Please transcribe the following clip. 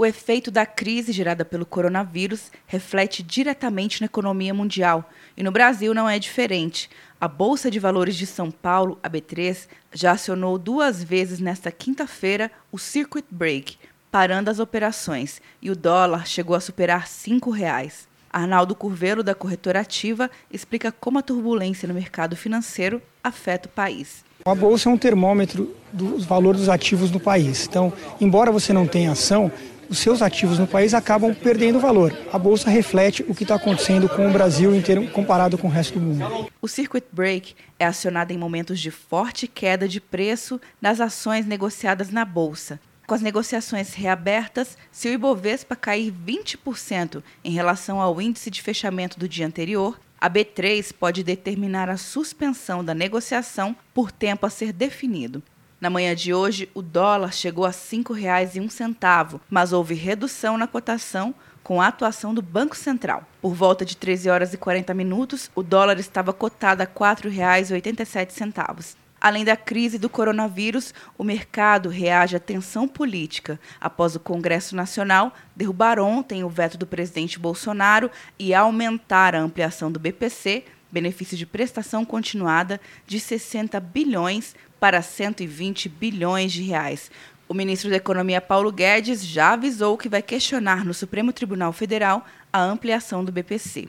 O efeito da crise gerada pelo coronavírus reflete diretamente na economia mundial e no Brasil não é diferente. A Bolsa de Valores de São Paulo, a B3, já acionou duas vezes nesta quinta-feira o Circuit Break, parando as operações, e o dólar chegou a superar R$ 5,00. Arnaldo Curvelo, da corretora Ativa, explica como a turbulência no mercado financeiro afeta o país. A bolsa é um termômetro dos valores dos ativos no país. Então, embora você não tenha ação, os seus ativos no país acabam perdendo valor. A bolsa reflete o que está acontecendo com o Brasil inteiro comparado com o resto do mundo. O circuit break é acionado em momentos de forte queda de preço das ações negociadas na bolsa. Com as negociações reabertas, se o Ibovespa cair 20% em relação ao índice de fechamento do dia anterior, a B3 pode determinar a suspensão da negociação por tempo a ser definido. Na manhã de hoje, o dólar chegou a R$ 5,01, mas houve redução na cotação com a atuação do Banco Central. Por volta de 13 horas e 40 minutos, o dólar estava cotado a R$ 4,87. Além da crise do coronavírus, o mercado reage à tensão política após o Congresso Nacional derrubar ontem o veto do presidente Bolsonaro e aumentar a ampliação do BPC benefício de prestação continuada de 60 bilhões para 120 bilhões de reais. O ministro da Economia Paulo Guedes já avisou que vai questionar no Supremo Tribunal Federal a ampliação do BPC.